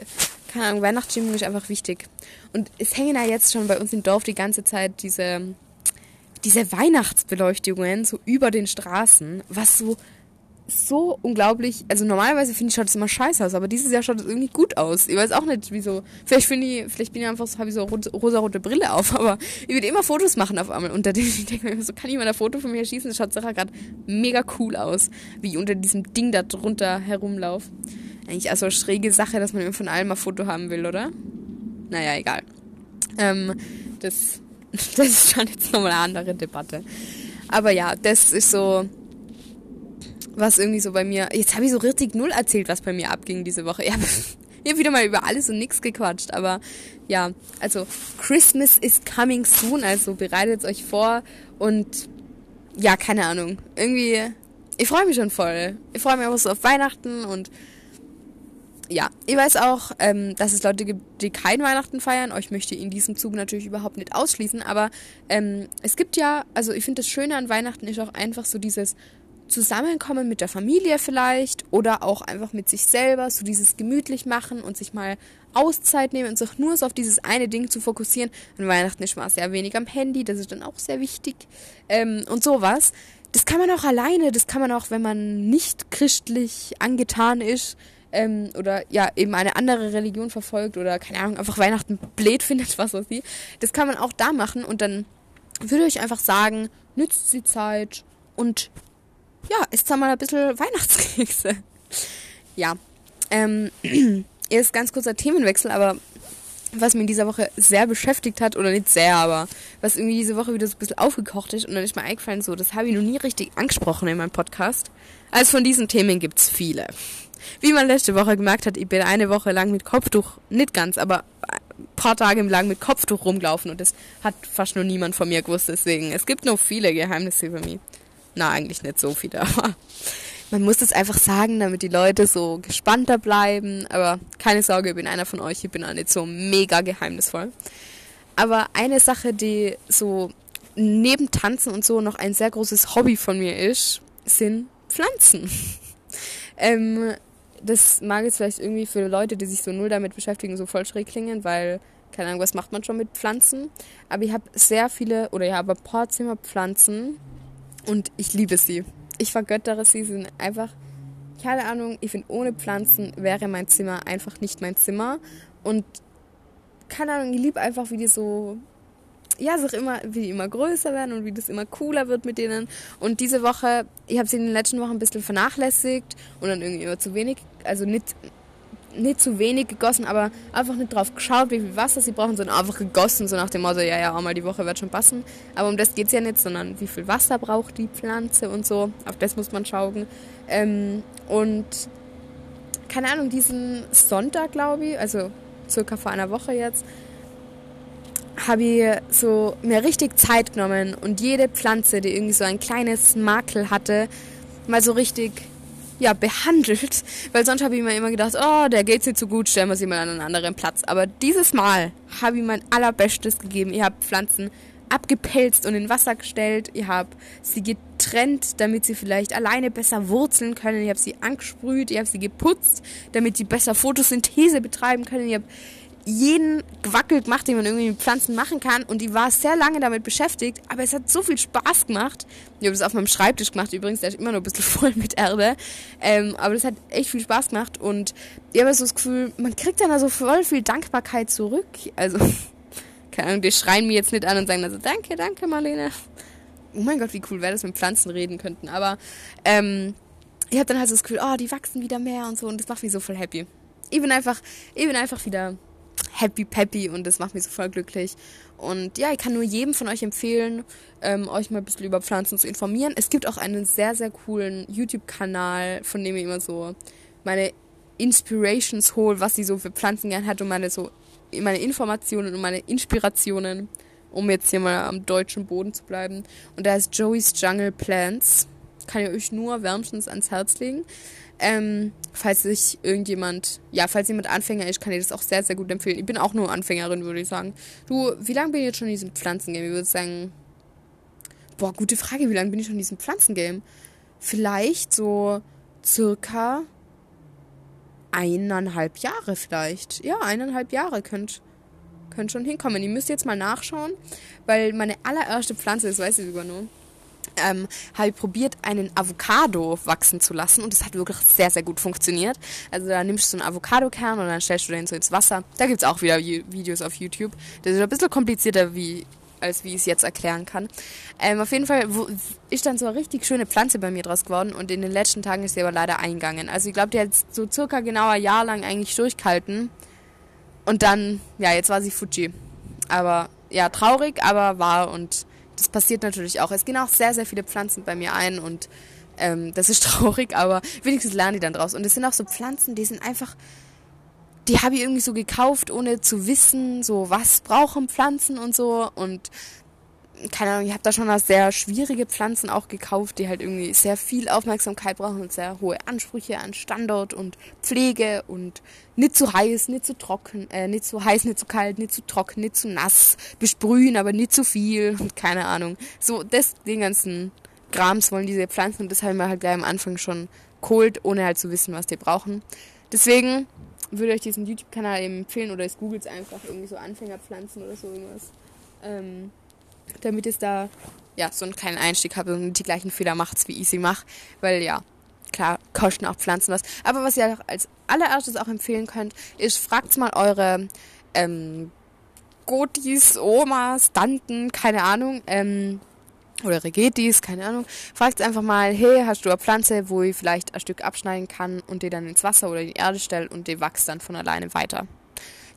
keine Ahnung, Weihnachtsstimmung ist einfach wichtig. Und es hängen ja jetzt schon bei uns im Dorf die ganze Zeit diese, diese Weihnachtsbeleuchtungen so über den Straßen, was so so unglaublich. Also normalerweise finde ich schaut es immer scheiße aus, aber dieses Jahr schaut es irgendwie gut aus. Ich weiß auch nicht, wieso. Vielleicht finde ich, vielleicht bin ich einfach so, habe ich so rosa-rote Brille auf, aber ich würde immer Fotos machen auf einmal unter dem. Ich denke mir so, kann ich mal ein Foto von mir schießen? Das schaut sicher gerade mega cool aus, wie ich unter diesem Ding da drunter herumlaufe. Eigentlich also schräge Sache, dass man immer von allem ein Foto haben will, oder? Naja, egal. Ähm, das, das ist schon jetzt nochmal eine andere Debatte. Aber ja, das ist so was irgendwie so bei mir. Jetzt habe ich so richtig null erzählt, was bei mir abging diese Woche. Ich habe hab wieder mal über alles und nichts gequatscht. Aber ja, also Christmas is coming soon. Also bereitet euch vor und ja, keine Ahnung. Irgendwie, ich freue mich schon voll. Ich freue mich auch so auf Weihnachten und ja, ich weiß auch, ähm, dass es Leute gibt, die kein Weihnachten feiern. Euch möchte in diesem Zug natürlich überhaupt nicht ausschließen, aber ähm, es gibt ja, also ich finde das Schöne an Weihnachten ist auch einfach so dieses Zusammenkommen mit der Familie vielleicht oder auch einfach mit sich selber, so dieses gemütlich machen und sich mal Auszeit nehmen und sich nur so auf dieses eine Ding zu fokussieren. An Weihnachten ist man sehr wenig am Handy, das ist dann auch sehr wichtig ähm, und sowas. Das kann man auch alleine, das kann man auch, wenn man nicht christlich angetan ist ähm, oder ja eben eine andere Religion verfolgt oder keine Ahnung, einfach Weihnachten blöd findet, was weiß ich. Das kann man auch da machen und dann würde ich einfach sagen, nützt die Zeit und ja, isst mal ein bisschen Weihnachtskekse. Ja, ähm, ist ganz kurzer Themenwechsel, aber was mir in dieser Woche sehr beschäftigt hat, oder nicht sehr, aber was irgendwie diese Woche wieder so ein bisschen aufgekocht ist und dann ist mir eingefallen, so, das habe ich noch nie richtig angesprochen in meinem Podcast. Also von diesen Themen gibt's viele. Wie man letzte Woche gemerkt hat, ich bin eine Woche lang mit Kopftuch, nicht ganz, aber ein paar Tage lang mit Kopftuch rumgelaufen und das hat fast noch niemand von mir gewusst, deswegen, es gibt noch viele Geheimnisse über mich. Na, eigentlich nicht so viele, aber man muss es einfach sagen, damit die Leute so gespannter bleiben. Aber keine Sorge, ich bin einer von euch, ich bin auch nicht so mega geheimnisvoll. Aber eine Sache, die so neben Tanzen und so noch ein sehr großes Hobby von mir ist, sind Pflanzen. ähm, das mag jetzt vielleicht irgendwie für Leute, die sich so null damit beschäftigen, so voll schräg klingen, weil, keine Ahnung, was macht man schon mit Pflanzen? Aber ich habe sehr viele, oder ich habe ein paar Zimmerpflanzen, und ich liebe sie. Ich vergöttere sie, sie sind einfach, keine Ahnung, ich finde, ohne Pflanzen wäre mein Zimmer einfach nicht mein Zimmer. Und keine Ahnung, ich liebe einfach, wie die so, ja, sich immer, wie die immer größer werden und wie das immer cooler wird mit denen. Und diese Woche, ich habe sie in den letzten Wochen ein bisschen vernachlässigt und dann irgendwie immer zu wenig, also nicht nicht zu wenig gegossen, aber einfach nicht drauf geschaut, wie viel Wasser sie brauchen, sondern einfach gegossen, so nach dem Motto, ja, ja, einmal die Woche wird schon passen. Aber um das geht es ja nicht, sondern wie viel Wasser braucht die Pflanze und so. Auf das muss man schauen. Ähm, und keine Ahnung, diesen Sonntag, glaube ich, also circa vor einer Woche jetzt, habe ich so mir richtig Zeit genommen und jede Pflanze, die irgendwie so ein kleines Makel hatte, mal so richtig ja, behandelt, weil sonst habe ich mir immer gedacht, oh, der geht's nicht so gut, stellen wir sie mal an einen anderen Platz. Aber dieses Mal habe ich mein allerbestes gegeben. Ich habe Pflanzen abgepelzt und in Wasser gestellt. Ihr habt sie getrennt, damit sie vielleicht alleine besser wurzeln können. Ihr habt sie angesprüht, ihr habt sie geputzt, damit sie besser Photosynthese betreiben können. Ihr habt jeden Quackel gemacht, den man irgendwie mit Pflanzen machen kann. Und die war sehr lange damit beschäftigt, aber es hat so viel Spaß gemacht. Ich habe das auf meinem Schreibtisch gemacht, übrigens, der ist immer noch ein bisschen voll mit Erde. Ähm, aber das hat echt viel Spaß gemacht und ich habe so das Gefühl, man kriegt dann also voll viel Dankbarkeit zurück. Also, keine Ahnung, die schreien mir jetzt nicht an und sagen also, danke, danke, Marlene. Oh mein Gott, wie cool wäre das, wenn Pflanzen reden könnten. Aber, ähm, ich habe dann halt so das Gefühl, oh, die wachsen wieder mehr und so und das macht mich so voll happy. Ich bin einfach, ich bin einfach wieder happy peppy und das macht mich so voll glücklich. Und ja, ich kann nur jedem von euch empfehlen, ähm, euch mal ein bisschen über Pflanzen zu informieren. Es gibt auch einen sehr, sehr coolen YouTube-Kanal, von dem ich immer so meine Inspirations hole, was sie so für Pflanzen gern hat und meine so meine Informationen und meine Inspirationen, um jetzt hier mal am deutschen Boden zu bleiben. Und da ist Joey's Jungle Plants. Kann ich euch nur wärmstens ans Herz legen. Ähm, falls sich irgendjemand, ja, falls jemand Anfänger ist, kann ich das auch sehr, sehr gut empfehlen. Ich bin auch nur Anfängerin, würde ich sagen. Du, wie lange bin ich jetzt schon in diesem Pflanzengame? Ich würde sagen, boah, gute Frage, wie lange bin ich schon in diesem Pflanzengame? Vielleicht so circa eineinhalb Jahre vielleicht. Ja, eineinhalb Jahre könnt, könnt schon hinkommen. Ihr müsst jetzt mal nachschauen, weil meine allererste Pflanze, ich sogar nur, ähm, habe ich probiert, einen Avocado wachsen zu lassen und das hat wirklich sehr, sehr gut funktioniert. Also da nimmst du so einen Avocado-Kern und dann stellst du den so ins Wasser. Da gibt es auch wieder Videos auf YouTube. Das ist ein bisschen komplizierter, wie, als wie ich es jetzt erklären kann. Ähm, auf jeden Fall ist dann so eine richtig schöne Pflanze bei mir draus geworden und in den letzten Tagen ist sie aber leider eingegangen. Also ich glaube, die hat so circa genau ein Jahr lang eigentlich durchgehalten und dann, ja, jetzt war sie Fuji. Aber ja, traurig, aber wahr und das passiert natürlich auch. Es gehen auch sehr, sehr viele Pflanzen bei mir ein und ähm, das ist traurig, aber wenigstens lernen die dann draus. Und es sind auch so Pflanzen, die sind einfach, die habe ich irgendwie so gekauft, ohne zu wissen, so was brauchen Pflanzen und so. Und keine Ahnung, ich habe da schon mal sehr schwierige Pflanzen auch gekauft, die halt irgendwie sehr viel Aufmerksamkeit brauchen und sehr hohe Ansprüche an Standort und Pflege und nicht zu heiß, nicht zu trocken, äh, nicht zu heiß, nicht zu kalt, nicht zu trocken, nicht zu nass, besprühen, aber nicht zu viel und keine Ahnung. So, das, den ganzen Grams wollen diese Pflanzen und das haben wir halt gleich am Anfang schon geholt, ohne halt zu wissen, was die brauchen. Deswegen würde ich euch diesen YouTube-Kanal eben empfehlen oder es googelt einfach irgendwie so Anfängerpflanzen oder so irgendwas. Ähm, damit es da ja so einen kleinen Einstieg habe und die gleichen Fehler macht, wie ich sie mache. Weil ja, klar, kosten auch Pflanzen was. Aber was ihr als allererstes auch empfehlen könnt, ist, fragt mal eure ähm, Gotis, Omas, Tanten, keine Ahnung, ähm, oder Regetis, keine Ahnung. Fragt einfach mal, hey, hast du eine Pflanze, wo ich vielleicht ein Stück abschneiden kann und die dann ins Wasser oder in die Erde stelle und die wächst dann von alleine weiter.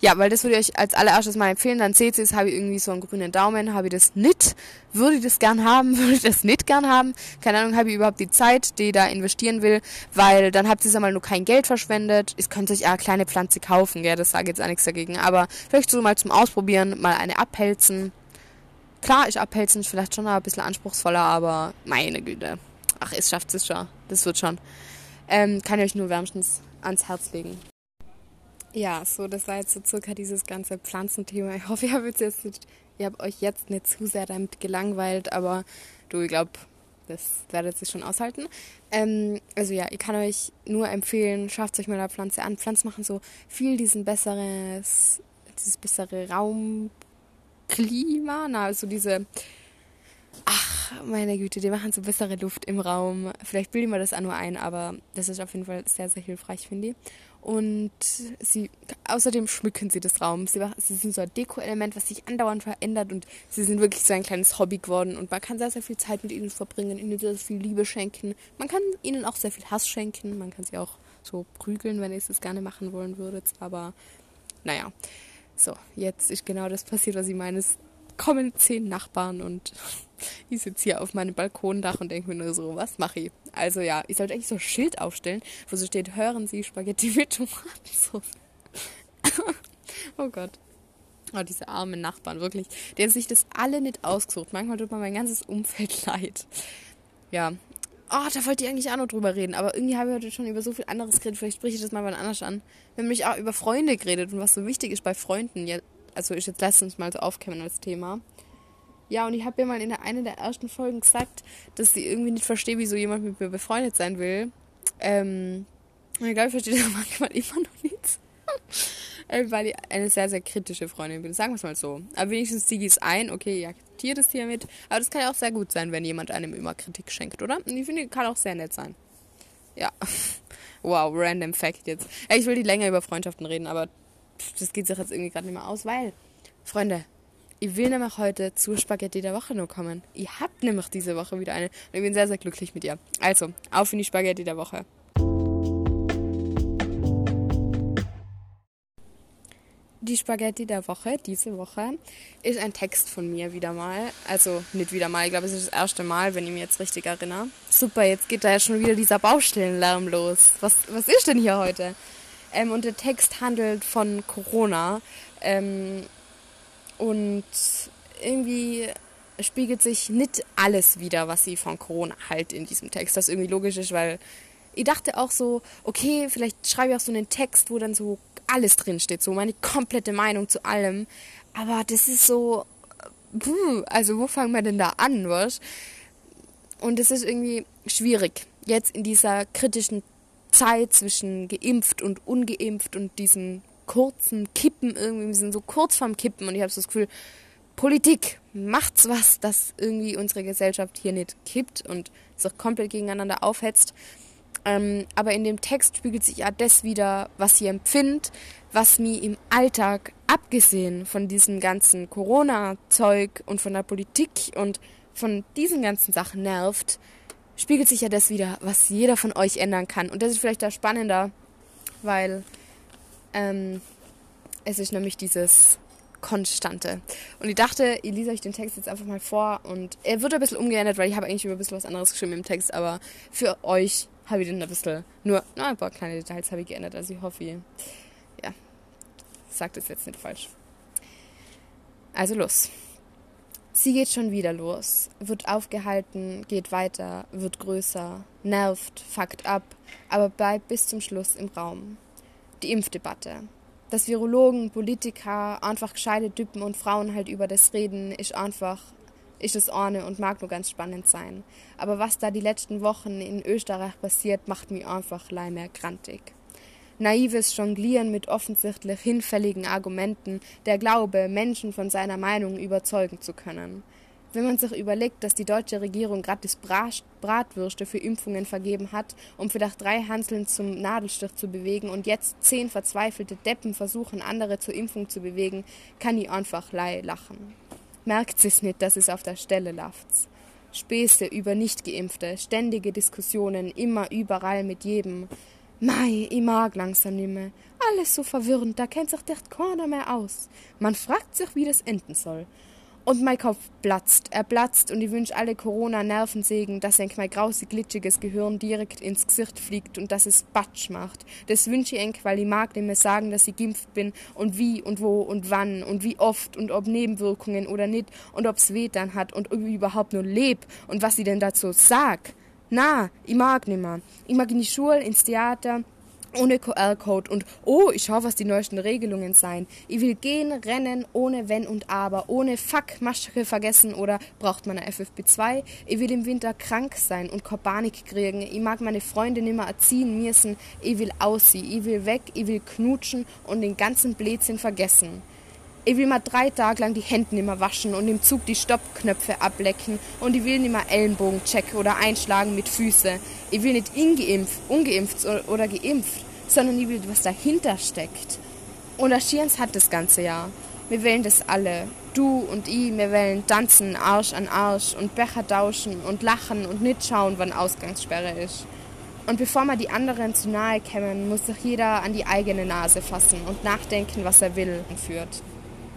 Ja, weil das würde ich euch als allererstes mal empfehlen. Dann seht ihr es, habe ich irgendwie so einen grünen Daumen, habe ich das nicht, würde ich das gern haben, würde ich das nicht gern haben. Keine Ahnung, habe ich überhaupt die Zeit, die ich da investieren will, weil dann habt ihr einmal nur kein Geld verschwendet. Ihr könnt euch ja kleine Pflanze kaufen, gell, das sage jetzt auch nichts dagegen. Aber vielleicht so mal zum Ausprobieren, mal eine abhelzen. Klar, ich abhelzen ist vielleicht schon ein bisschen anspruchsvoller, aber meine Güte. Ach, es schafft es schon. Das wird schon. Ähm, kann ich euch nur wärmstens ans Herz legen. Ja, so, das war jetzt so circa dieses ganze Pflanzenthema. Ich hoffe, ihr habt, jetzt nicht, ihr habt euch jetzt nicht zu sehr damit gelangweilt, aber du, ich glaube, das werdet ihr schon aushalten. Ähm, also ja, ich kann euch nur empfehlen, schafft euch mal eine Pflanze an. Pflanzen machen so viel diesen besseres, dieses bessere Raumklima, na, also diese, ach, meine Güte, die machen so bessere Luft im Raum. Vielleicht bilden wir das auch nur ein, aber das ist auf jeden Fall sehr, sehr hilfreich, finde ich. Und sie, außerdem schmücken sie das Raum. Sie, sie sind so ein Deko-Element, was sich andauernd verändert und sie sind wirklich so ein kleines Hobby geworden und man kann sehr, sehr viel Zeit mit ihnen verbringen, ihnen sehr, viel Liebe schenken. Man kann ihnen auch sehr viel Hass schenken. Man kann sie auch so prügeln, wenn ihr es gerne machen wollen würdet. Aber naja, so, jetzt ist genau das passiert, was ich meine. Es kommen zehn Nachbarn und ich sitze hier auf meinem Balkondach und denke mir nur so, was mache ich? Also ja, ich sollte eigentlich so ein Schild aufstellen, wo so steht, hören Sie Spaghetti mit Tomatensauce. oh Gott. Oh, diese armen Nachbarn, wirklich. Die haben sich das alle nicht ausgesucht. Manchmal tut mir mein ganzes Umfeld leid. Ja. Oh, da wollte ich eigentlich auch noch drüber reden. Aber irgendwie habe ich heute schon über so viel anderes geredet. Vielleicht spreche ich das mal wann anders an. Wir haben mich auch über Freunde geredet und was so wichtig ist bei Freunden. Also ist jetzt letztens mal so aufkämen als Thema. Ja, und ich habe ja mal in der, einer der ersten Folgen gesagt, dass ich irgendwie nicht verstehe, wieso jemand mit mir befreundet sein will. Ähm, ich glaube, ich verstehe das manchmal immer noch nicht. äh, weil ich eine sehr, sehr kritische Freundin bin. Sagen wir es mal so. Aber wenigstens ziehe ich es ein. Okay, ich akzeptiere das hiermit. Aber das kann ja auch sehr gut sein, wenn jemand einem immer Kritik schenkt, oder? Und ich finde, kann auch sehr nett sein. Ja. Wow, random Fact jetzt. Ich will die länger über Freundschaften reden, aber das geht sich jetzt irgendwie gerade nicht mehr aus, weil, Freunde, ich will nämlich heute zur Spaghetti der Woche nur kommen. Ihr habt nämlich diese Woche wieder eine und ich bin sehr, sehr glücklich mit ihr. Also, auf in die Spaghetti der Woche. Die Spaghetti der Woche, diese Woche, ist ein Text von mir wieder mal. Also nicht wieder mal, ich glaube, es ist das erste Mal, wenn ich mich jetzt richtig erinnere. Super, jetzt geht da ja schon wieder dieser Baustellenlärm los. Was, was ist denn hier heute? Ähm, und der Text handelt von Corona. Ähm, und irgendwie spiegelt sich nicht alles wieder, was sie von Corona halt in diesem Text. Das irgendwie logisch ist, weil ich dachte auch so, okay, vielleicht schreibe ich auch so einen Text, wo dann so alles drinsteht, so meine komplette Meinung zu allem. Aber das ist so, puh, also wo fangen wir denn da an, was? Und es ist irgendwie schwierig, jetzt in dieser kritischen Zeit zwischen geimpft und ungeimpft und diesen kurzen Kippen irgendwie, wir sind so kurz vorm Kippen und ich habe so das Gefühl, Politik, macht's was, dass irgendwie unsere Gesellschaft hier nicht kippt und sich komplett gegeneinander aufhetzt. Ähm, aber in dem Text spiegelt sich ja das wieder, was sie empfindet, was mir im Alltag, abgesehen von diesem ganzen Corona-Zeug und von der Politik und von diesen ganzen Sachen nervt, spiegelt sich ja das wieder, was jeder von euch ändern kann. Und das ist vielleicht da spannender, weil ähm, es ist nämlich dieses Konstante. Und ich dachte, ich lese euch den Text jetzt einfach mal vor und er wird ein bisschen umgeändert, weil ich habe eigentlich über ein bisschen was anderes geschrieben im Text, aber für euch habe ich den ein bisschen, nur na, ein paar kleine Details habe ich geändert. Also ich hoffe, ihr, ja, sagt es jetzt nicht falsch. Also los. Sie geht schon wieder los, wird aufgehalten, geht weiter, wird größer, nervt, fuckt ab, aber bleibt bis zum Schluss im Raum. Die Impfdebatte. Dass Virologen, Politiker, einfach gescheite Typen und Frauen halt über das reden, ist einfach ist es ohne und mag nur ganz spannend sein. Aber was da die letzten Wochen in Österreich passiert, macht mich einfach leider grantig. Naives Jonglieren mit offensichtlich hinfälligen Argumenten, der Glaube, Menschen von seiner Meinung überzeugen zu können. Wenn man sich überlegt, dass die deutsche Regierung gratis Bratwürste für Impfungen vergeben hat, um vielleicht drei Hanseln zum Nadelstich zu bewegen und jetzt zehn verzweifelte Deppen versuchen, andere zur Impfung zu bewegen, kann ich einfach lachen merkt sie's nicht, dass es auf der Stelle läuft. Späße über Nichtgeimpfte, ständige Diskussionen, immer überall mit jedem. Mei, ich mag langsam nimmer. Alles so verwirrend, da kennt sich der keiner mehr aus. Man fragt sich, wie das enden soll. Und mein Kopf platzt, er platzt und ich wünsch alle Corona-Nervensegen, dass ein mein grausig glitschiges Gehirn direkt ins Gesicht fliegt und dass es Batsch macht. Das wünsch ich eng, weil ich mag nicht mehr sagen, dass ich geimpft bin und wie und wo und wann und wie oft und ob Nebenwirkungen oder nicht und ob's weh dann hat und ob ich überhaupt nur leb und was ich denn dazu sag. Na, ich mag nimmer. Ich mag in die Schule, ins Theater, ohne QR-Code und oh, ich schau, was die neuesten Regelungen sein. Ich will gehen, rennen, ohne Wenn und Aber, ohne Fuck, Maschke vergessen oder braucht man eine FFP2. Ich will im Winter krank sein und Korbanik kriegen. Ich mag meine Freunde nimmer erziehen müssen. Ich will aussehen, ich will weg, ich will knutschen und den ganzen Blödsinn vergessen. Ich will mal drei Tage lang die Hände nimmer waschen und im Zug die Stoppknöpfe ablecken und ich will nimmer Ellenbogen checken oder einschlagen mit Füße. Ich will nicht ingeimpft, ungeimpft oder geimpft, sondern ich will, was dahinter steckt. Und das Schiens hat das ganze Jahr. Wir wählen das alle. Du und ich, wir wählen tanzen Arsch an Arsch und Becher tauschen und lachen und nicht schauen, wann Ausgangssperre ist. Und bevor wir die anderen zu nahe kämen, muss sich jeder an die eigene Nase fassen und nachdenken, was er will und führt.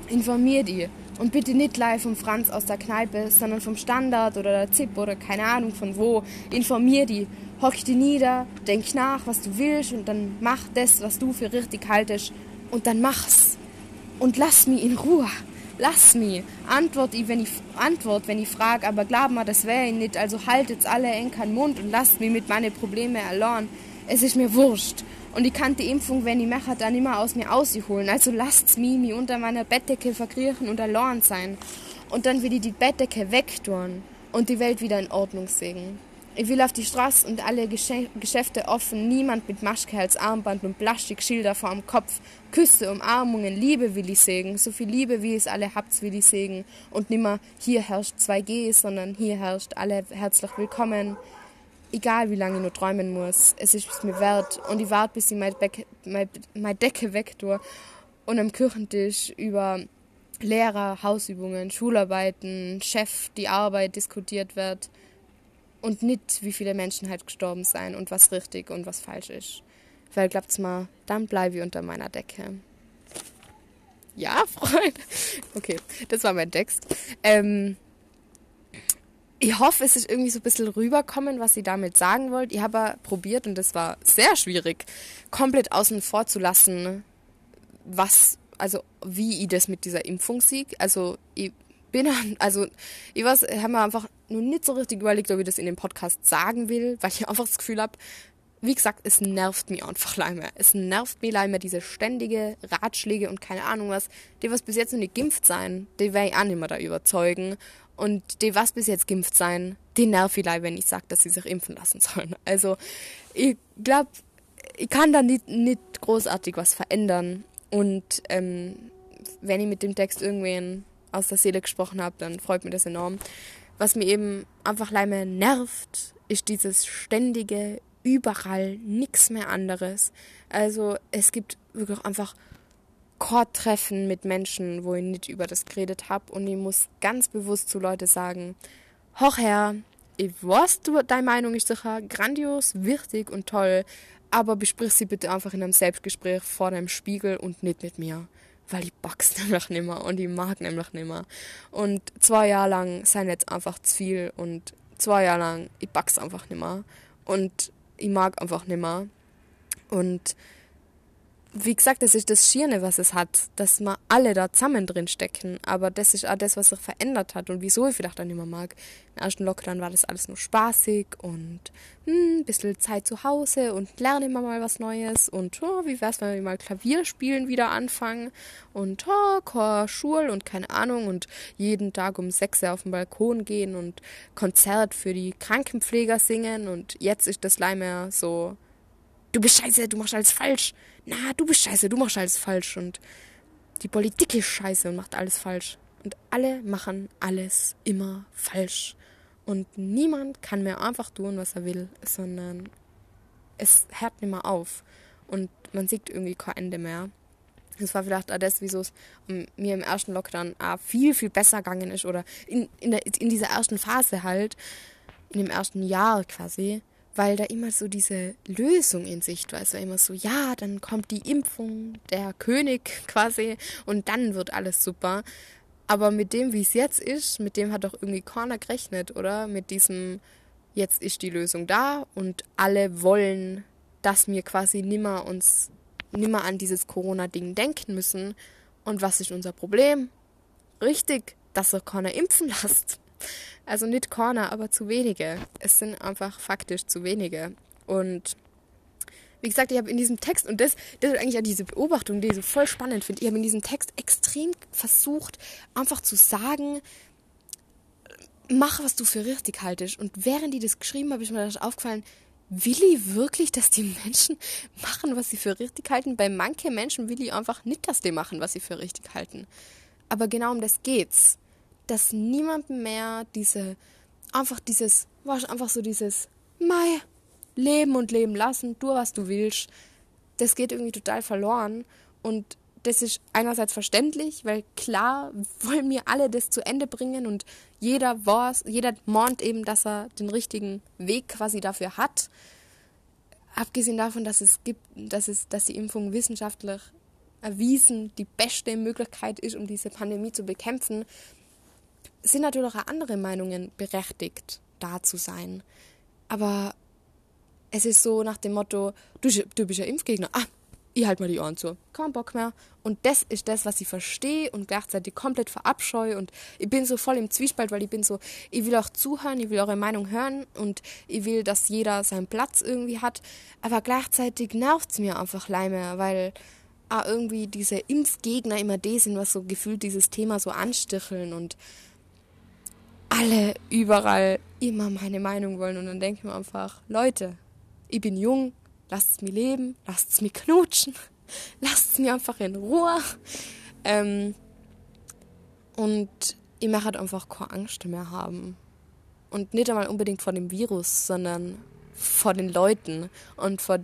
Informier die. Und bitte nicht live vom Franz aus der Kneipe, sondern vom Standard oder der ZIP oder keine Ahnung von wo. Informier die. Hock die nieder, denk nach, was du willst und dann mach das, was du für richtig haltest. Und dann mach's. Und lass mich in Ruhe. Lass mich. Antwort ich, wenn ich, Antwort, wenn ich frag, aber glaub mir, das wäre nicht. Also haltet's alle eng keinen Mund und lasst mich mit meine Probleme allein. Es ist mir wurscht. Und ich kann die Impfung, wenn ich mache, dann immer aus mir ausholen. Also lasst's mich unter meiner Bettdecke verkriechen und allein sein. Und dann will ich die Bettdecke wegtun und die Welt wieder in Ordnung sehen. Ich will auf die Straße und alle Geschäfte offen, niemand mit Maschke als Armband und Plastikschilder vor dem Kopf. Küsse, Umarmungen, Liebe will ich sägen, so viel Liebe, wie es alle habt, will ich sägen. Und nimmer hier herrscht 2G, sondern hier herrscht alle herzlich willkommen. Egal wie lange ich nur träumen muss, es ist mir wert. Und ich warte, bis ich meine, Decke wegtue und am Küchentisch über Lehrer, Hausübungen, Schularbeiten, Chef, die Arbeit diskutiert wird und nicht, wie viele Menschen halt gestorben sind und was richtig und was falsch ist. Weil, glaubt's mal, dann bleibe ich unter meiner Decke. Ja, Freunde. Okay, das war mein Text. Ähm, ich hoffe, es ist irgendwie so ein bisschen rüberkommen, was sie damit sagen wollt. Ich habe probiert und das war sehr schwierig, komplett außen vor zu lassen, was, also wie ich das mit dieser Impfung sieg. Also ich bin, also ich weiß, ich habe mir einfach nur nicht so richtig überlegt, ob ich das in dem Podcast sagen will, weil ich einfach das Gefühl habe, wie gesagt, es nervt mich einfach leider. Es nervt mich leider diese ständige Ratschläge und keine Ahnung was. Die, was bis jetzt noch nicht geimpft sein, die werde ich auch nicht mehr da überzeugen. Und die, was bis jetzt geimpft sein, die nervt ich leider, wenn ich sage, dass sie sich impfen lassen sollen. Also, ich glaube, ich kann da nicht, nicht großartig was verändern. Und ähm, wenn ich mit dem Text irgendwen aus der Seele gesprochen habe, dann freut mich das enorm. Was mir eben einfach leider nervt, ist dieses ständige, überall nichts mehr anderes. Also es gibt wirklich einfach Chordtreffen mit Menschen, wo ich nicht über das geredet habe und ich muss ganz bewusst zu Leuten sagen, hoch her, ich weiß, du, deine Meinung ist sicher grandios, wichtig und toll, aber besprich sie bitte einfach in einem Selbstgespräch vor deinem Spiegel und nicht mit mir weil ich box nämlich nicht mehr und ich mag nämlich nicht mehr. Und zwei Jahre lang sind jetzt einfach zu viel und zwei Jahre lang, ich box einfach nicht mehr und ich mag einfach nicht mehr. Und wie gesagt, das ist das Schierne, was es hat, dass wir alle da zusammen drin stecken. Aber das ist auch das, was sich verändert hat und wieso ich vielleicht auch nicht mehr mag. Im ersten Lockdown war das alles nur spaßig und hm, ein bisschen Zeit zu Hause und lerne immer mal was Neues und oh, wie wär's, wenn wir mal Klavierspielen wieder anfangen und oh, Chor, Schul und keine Ahnung und jeden Tag um sechs auf den Balkon gehen und Konzert für die Krankenpfleger singen und jetzt ist das leider so du bist scheiße, du machst alles falsch. Na, du bist scheiße, du machst alles falsch. Und die Politik ist scheiße und macht alles falsch. Und alle machen alles immer falsch. Und niemand kann mehr einfach tun, was er will, sondern es hört nicht mehr auf. Und man sieht irgendwie kein Ende mehr. Das war vielleicht auch das, wieso es mir im ersten Lockdown auch viel, viel besser gegangen ist. Oder in, in, der, in dieser ersten Phase halt, in dem ersten Jahr quasi, weil da immer so diese Lösung in Sicht war. Es war immer so, ja, dann kommt die Impfung, der König quasi und dann wird alles super. Aber mit dem, wie es jetzt ist, mit dem hat doch irgendwie keiner gerechnet, oder? Mit diesem, jetzt ist die Lösung da und alle wollen, dass wir quasi nimmer uns, nimmer an dieses Corona-Ding denken müssen. Und was ist unser Problem? Richtig, dass ihr keiner impfen lasst. Also nicht Corner, aber zu wenige. Es sind einfach faktisch zu wenige. Und wie gesagt, ich habe in diesem Text, und das, das ist eigentlich auch diese Beobachtung, die ich so voll spannend finde, ich habe in diesem Text extrem versucht, einfach zu sagen, mach, was du für richtig haltest. Und während die das geschrieben habe, ist mir das aufgefallen, will ich wirklich, dass die Menschen machen, was sie für richtig halten? Bei manchen Menschen will ich einfach nicht, dass die machen, was sie für richtig halten. Aber genau um das geht's dass niemand mehr diese, einfach dieses, war einfach so dieses, Mai, leben und leben lassen, tu was du willst, das geht irgendwie total verloren und das ist einerseits verständlich, weil klar wollen wir alle das zu Ende bringen und jeder weiß, jeder mahnt eben, dass er den richtigen Weg quasi dafür hat. Abgesehen davon, dass es gibt, dass es, dass die Impfung wissenschaftlich erwiesen die beste Möglichkeit ist, um diese Pandemie zu bekämpfen, sind natürlich auch andere Meinungen berechtigt, da zu sein. Aber es ist so nach dem Motto, du, du bist ja Impfgegner. Ah, ich halt mal die Ohren zu. Kein Bock mehr. Und das ist das, was ich verstehe und gleichzeitig komplett verabscheue. Und ich bin so voll im Zwiespalt, weil ich bin so, ich will auch zuhören, ich will eure Meinung hören und ich will, dass jeder seinen Platz irgendwie hat. Aber gleichzeitig nervt es mir einfach leider, weil ah, irgendwie diese Impfgegner immer die sind, was so gefühlt dieses Thema so ansticheln und alle überall immer meine Meinung wollen. Und dann denke ich mir einfach, Leute, ich bin jung, lasst es mir leben, lasst es mir knutschen, lasst es mir einfach in Ruhe. Ähm, und ich möchte halt einfach keine Angst mehr haben. Und nicht einmal unbedingt vor dem Virus, sondern vor den Leuten und vor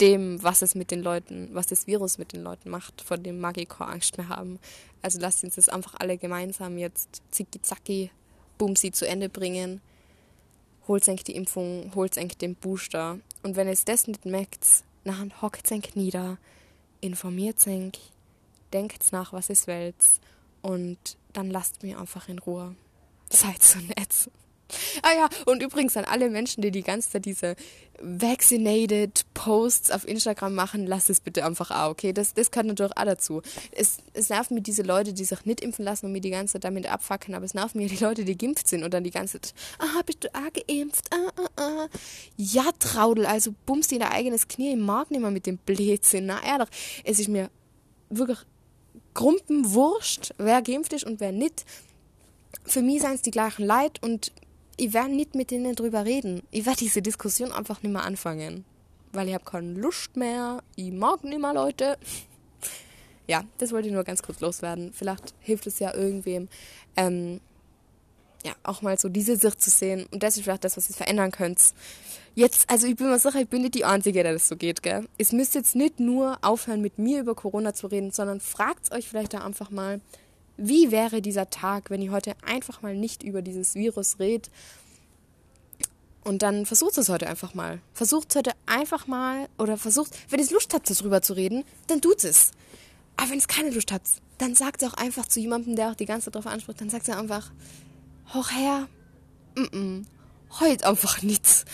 dem, was es mit den Leuten, was das Virus mit den Leuten macht, vor dem mag ich keine Angst mehr haben. Also lasst uns das einfach alle gemeinsam jetzt zicki zacki, bumsi zu Ende bringen. Holt euch die Impfung, holt euch den Booster. Und wenn es das nicht merkt, dann hockt euch nieder, informiert euch, denkt nach, was es wollt und dann lasst mir einfach in Ruhe. Seid so nett. Ah ja, und übrigens an alle Menschen, die die ganze Zeit diese vaccinated Posts auf Instagram machen, lasst es bitte einfach auch, okay? Das, das gehört natürlich auch dazu. Es, es nervt mir diese Leute, die sich nicht impfen lassen und mir die ganze Zeit damit abfacken, aber es nervt mir die Leute, die geimpft sind und dann die ganze Zeit, ah, bist du auch geimpft? Ah, ah, ah. Ja, Traudel, also bummst dir dein eigenes Knie im Markt nicht mehr mit dem Blödsinn. Na, ehrlich, es ist mir wirklich Grumpenwurscht, wer geimpft ist und wer nicht. Für mich sind es die gleichen Leid und ich werde nicht mit denen drüber reden. Ich werde diese Diskussion einfach nicht mehr anfangen. Weil ich habe keine Lust mehr. Ich mag nicht mehr Leute. ja, das wollte ich nur ganz kurz loswerden. Vielleicht hilft es ja irgendwem, ähm, ja, auch mal so diese Sicht zu sehen. Und das ist vielleicht das, was ihr verändern könnt. Jetzt, also ich bin mir sicher, ich bin nicht die Einzige, der das so geht, gell? Es müsst jetzt nicht nur aufhören, mit mir über Corona zu reden, sondern fragt euch vielleicht da einfach mal, wie wäre dieser Tag, wenn ihr heute einfach mal nicht über dieses Virus redet? Und dann versucht es heute einfach mal. Versucht es heute einfach mal, oder versucht, wenn ihr Lust habt, darüber zu reden, dann tut es. Aber wenn es keine Lust habt, dann sagt es auch einfach zu jemandem, der auch die ganze Zeit darauf anspricht, dann sagt es einfach, hoch her, mm -mm, heute einfach nichts.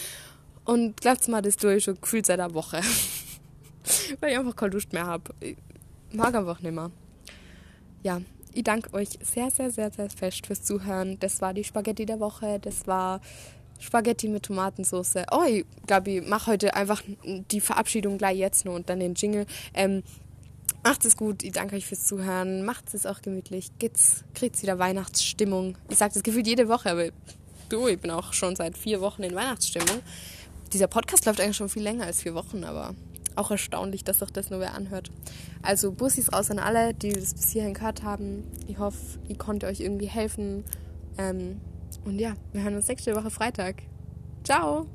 Und glaubt mal, das ich schon gefühlt seit einer Woche. Weil ich einfach keine Lust mehr habe. Mag einfach nicht mehr. Ja, ich danke euch sehr, sehr, sehr, sehr fest fürs Zuhören. Das war die Spaghetti der Woche. Das war Spaghetti mit Tomatensauce. Oh, ich mache heute einfach die Verabschiedung gleich jetzt nur und dann den Jingle. Ähm, macht es gut. Ich danke euch fürs Zuhören. Macht es auch gemütlich. Geht's, kriegt's wieder Weihnachtsstimmung. Ich sage das gefühlt jede Woche, aber du, ich bin auch schon seit vier Wochen in Weihnachtsstimmung dieser Podcast läuft eigentlich schon viel länger als vier Wochen, aber auch erstaunlich, dass sich das nur wer anhört. Also Bussis raus an alle, die das bis hierhin gehört haben. Ich hoffe, ich konnte euch irgendwie helfen. Ähm, und ja, wir hören uns nächste Woche Freitag. Ciao!